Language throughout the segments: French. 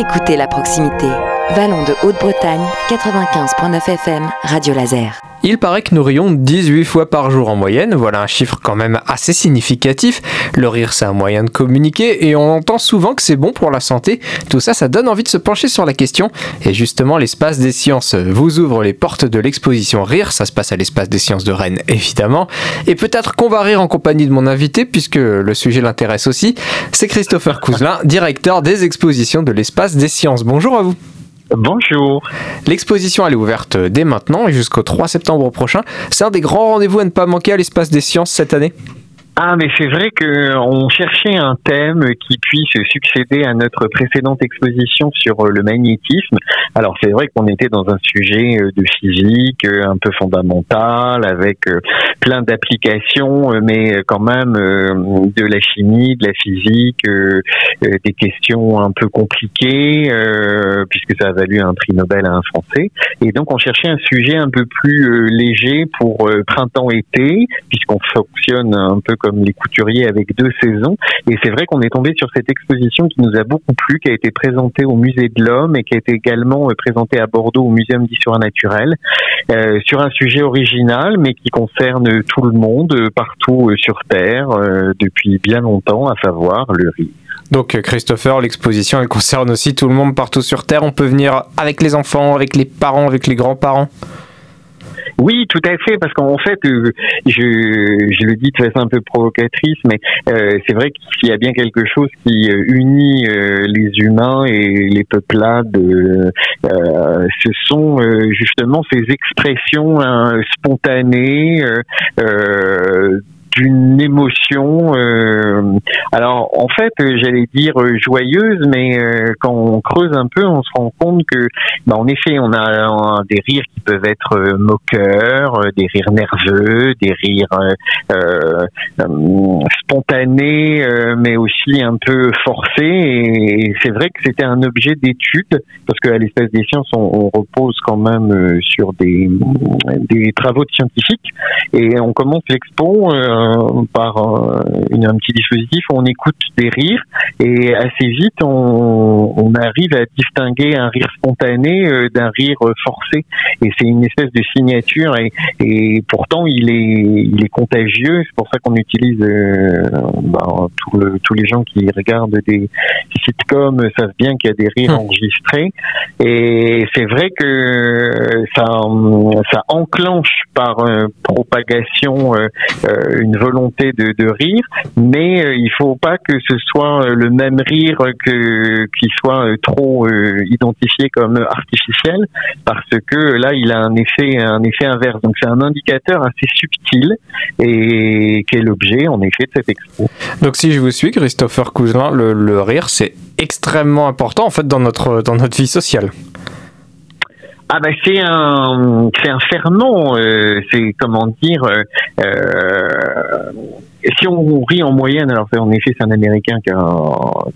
Écoutez la proximité. Vallon de Haute-Bretagne, 95.9 FM, Radio Laser. Il paraît que nous rions 18 fois par jour en moyenne, voilà un chiffre quand même assez significatif. Le rire c'est un moyen de communiquer et on entend souvent que c'est bon pour la santé. Tout ça, ça donne envie de se pencher sur la question. Et justement, l'espace des sciences vous ouvre les portes de l'exposition Rire, ça se passe à l'espace des sciences de Rennes évidemment. Et peut-être qu'on va rire en compagnie de mon invité puisque le sujet l'intéresse aussi. C'est Christopher Couselin, directeur des expositions de l'espace des sciences. Bonjour à vous. Bonjour. L'exposition elle est ouverte dès maintenant et jusqu'au 3 septembre prochain. C'est un des grands rendez-vous à ne pas manquer à l'espace des sciences cette année. Ah, mais c'est vrai qu'on cherchait un thème qui puisse succéder à notre précédente exposition sur euh, le magnétisme. Alors c'est vrai qu'on était dans un sujet euh, de physique euh, un peu fondamental, avec plein d'applications, mais quand même de la chimie, de la physique, des questions un peu compliquées, puisque ça a valu un prix Nobel à un Français. Et donc on cherchait un sujet un peu plus léger pour printemps-été, puisqu'on fonctionne un peu comme les couturiers avec deux saisons. Et c'est vrai qu'on est tombé sur cette exposition qui nous a beaucoup plu, qui a été présentée au Musée de l'Homme et qui a été également euh, présentée à Bordeaux au Muséum d'Histoire naturelle, euh, sur un sujet original, mais qui concerne tout le monde, euh, partout sur Terre, depuis bien longtemps, à savoir le riz. Donc Christopher, l'exposition, elle concerne aussi tout le monde partout sur Terre. On peut venir avec les enfants, avec les parents, avec les grands-parents? Oui, tout à fait, parce qu'en fait, euh, je, je le dis de façon un peu provocatrice, mais euh, c'est vrai qu'il y a bien quelque chose qui euh, unit les humains et les peuplades. ce sont justement ces expressions hein, spontanées d'une émotion. Euh, alors en fait, j'allais dire joyeuse, mais euh, quand on creuse un peu, on se rend compte que, bah, en effet, on a des rires qui peuvent être euh, moqueurs, des rires nerveux, des rires spontanés, mais aussi un peu forcés. Et, c'est vrai que c'était un objet d'étude parce qu'à l'espèce des sciences, on, repose quand même sur des, des travaux de scientifiques. Et on commence l'expo par une, un petit dispositif on écoute des rires et assez vite on, on arrive à distinguer un rire spontané euh, d'un rire forcé. Et c'est une espèce de signature et, et, pourtant il est il est contagieux. C'est pour ça qu'on utilise euh, bah, le, tous les gens qui regardent des sitcoms savent bien qu'il y a des rires hum. enregistrés. Et c'est vrai que ça ça enclenche par euh, propagation une une volonté de, de rire, mais il faut pas que ce soit euh, le même rire que qui soit euh, trop identifié comme artificiel, parce que là il a un effet un effet inverse. Donc c'est un indicateur assez subtil et qui est l'objet en effet de cette expo. Donc si je vous suis, Christopher Cousin, le, le rire c'est extrêmement important en fait dans notre dans notre vie sociale. Ah ben c'est un c'est un ferment, euh, c'est comment dire. Euh, euh, si on rit en moyenne, alors en effet c'est un Américain qui a,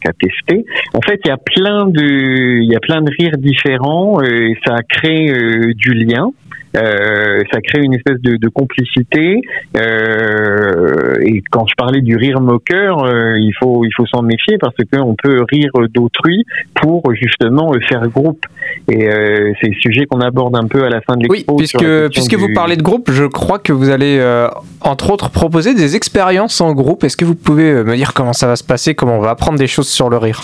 qui a, testé. En fait, il y a plein de il y a plein de rires différents. et ça crée du lien. Euh, ça crée une espèce de, de complicité. Euh, et quand je parlais du rire moqueur, euh, il faut il faut s'en méfier parce qu'on peut rire d'autrui pour justement faire groupe. Et c'est le sujet qu'on aborde un peu à la fin de l'expo. Oui, puisque puisque vous parlez de groupe, je crois que vous allez entre autres proposer des expériences en groupe. Est-ce que vous pouvez me dire comment ça va se passer, comment on va apprendre des choses sur le rire?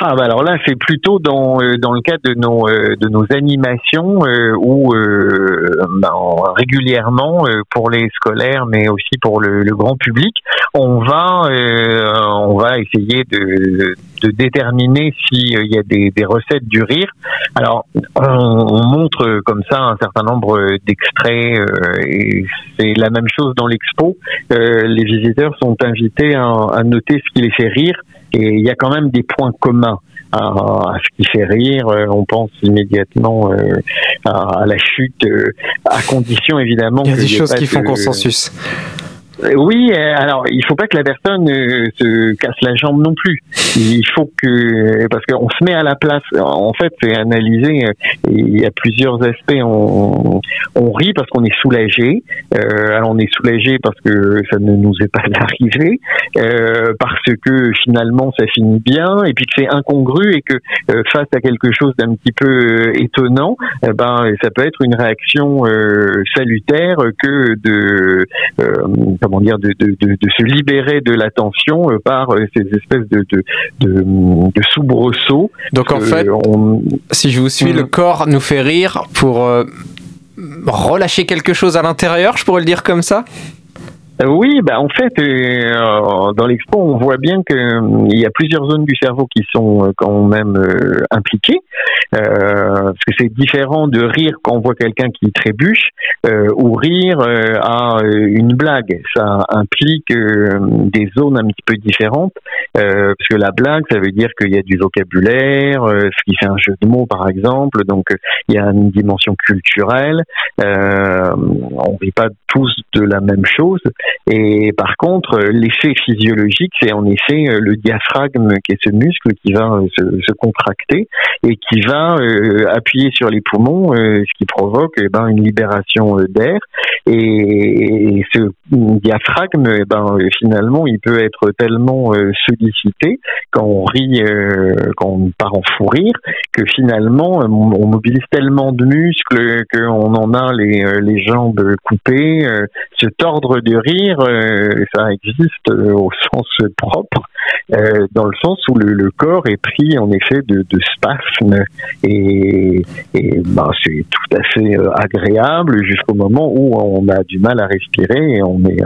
Ah bah alors là c'est plutôt dans euh, dans le cadre de nos euh, de nos animations euh, où bah, régulièrement pour les scolaires mais aussi pour le, le grand public on va on va essayer de, de déterminer s'il y a des, des recettes du rire. Alors on, on, montre comme ça un certain nombre d'extraits et c'est la même chose dans l'expo. Les visiteurs sont invités à, à noter ce qui les fait rire et il y a quand même des points communs à, ce qui fait rire. Euh, on pense immédiatement euh, à, la chute, euh, à condition évidemment. Il y a des choses qui font consensus. Oui, alors il faut pas que la personne se casse la jambe non plus. Il faut que parce qu'on se met à la place. En fait, c'est analysé. Il y a plusieurs aspects. On, on rit parce qu'on est soulagé. alors on est soulagé parce que ça ne nous est pas arrivé, parce que finalement ça finit bien, et puis que c'est incongru et que face à quelque chose d'un petit peu étonnant, eh ben ça peut être une réaction salutaire que de comment dire, de, de, de, de, se libérer de l'attention euh, par euh, ces espèces de, de, de, soubresauts. Donc en fait, si je vous suis, le mm. corps nous fait rire pour euh, relâcher quelque chose à l'intérieur, je pourrais le dire comme ça? Oui, bah en fait, euh, dans l'expo, on voit bien qu'il euh, y a plusieurs zones du cerveau qui sont euh, quand même impliquées, parce que c'est différent de rire quand on voit quelqu'un qui trébuche ou rire à une blague. Ça implique des zones un petit peu différentes, parce que la blague, ça veut dire qu'il y a du vocabulaire, ce qui fait un jeu de mots, par exemple, donc il y a une dimension culturelle. on rit pas tous de la même chose. Et par contre, l'effet physiologique, c'est en effet euh, le diaphragme qui est ce muscle qui va euh, se, contracter et qui va euh, appuyer sur les poumons, ce qui provoque eh ben, une libération d'air. Et, ce diaphragme, eh ben, finalement, il peut être tellement sollicité quand on rit, quand on part en fou rire, que finalement, on mobilise tellement de muscles qu'on en a les, les jambes coupées, se tordre de rire euh, ça existe euh, au sens propre, euh, dans le sens où le, corps est pris en effet de, de spasmes et, bah, c'est tout à fait agréable jusqu'au moment où on a du mal à respirer et on est,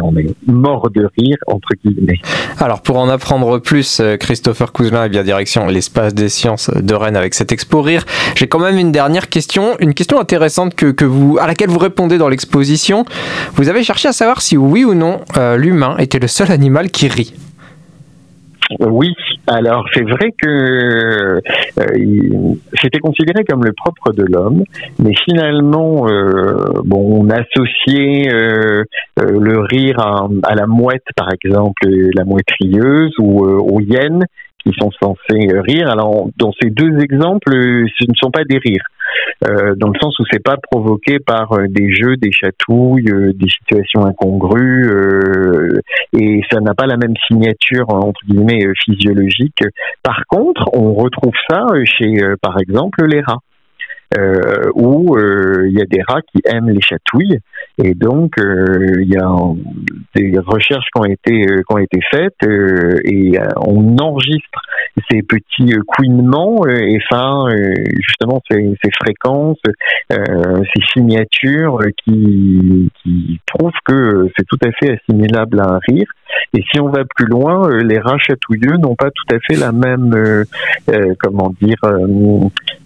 mort de rire entre guillemets. Alors pour en apprendre plus, Christopher Cousin est bien direction l'espace des sciences de Rennes avec cette expo rire. J'ai quand même une dernière question, une question intéressante que vous, à laquelle vous répondez dans l'exposition. Vous avez cherché à savoir si oui ou non euh, l'humain était le seul animal qui rit. Oui, alors c'est vrai que euh, c'était considéré comme le propre de l'homme, mais finalement, euh, bon, on associait le rire à, la mouette, par exemple, la mouette rieuse ou aux hyènes qui sont censés rire. Alors, dans ces deux exemples, ce ne sont pas des rires. Euh, dans le sens où c'est pas provoqué par euh, des jeux, des chatouilles, euh, des situations incongrues, et ça n'a pas la même signature entre guillemets physiologique. Par contre, on retrouve ça chez, par exemple, les rats euh, où euh, il y a des rats qui aiment les chatouilles. Et donc euh, il y a des recherches qui ont été qui ont été faites et on enregistre ces petits couinements et enfin justement ces, ces fréquences, ces signatures qui qui prouvent que c'est tout à fait assimilable à un rire. Et si on va plus loin, les rats chatouilleux n'ont pas tout à fait la même, comment dire,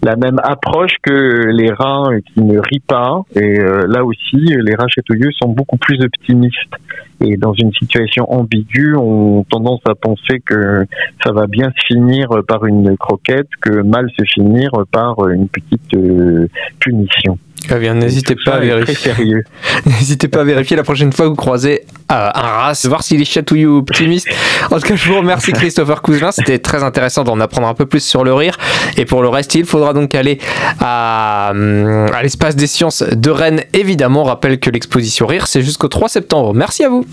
la même approche que les rats qui ne rient pas, et euh, là aussi, les rats chatouilleux sont beaucoup plus optimistes. Et dans une situation ambiguë, on tendance à penser que ça va bien se finir par une croquette que mal se finir par une petite euh, punition. Bien, n'hésitez pas à vérifier. n'hésitez pas à vérifier la prochaine fois que vous croisez euh, un rat, voir s'il est chatouilleux ou optimiste. En tout cas, je vous remercie Christopher Cousin. C'était très intéressant d'en apprendre un peu plus sur le rire. Et pour le reste, il faudra donc aller à, à l'espace des sciences de Rennes. Évidemment, on rappelle que l'exposition rire, c'est jusqu'au 3 septembre. Merci à vous.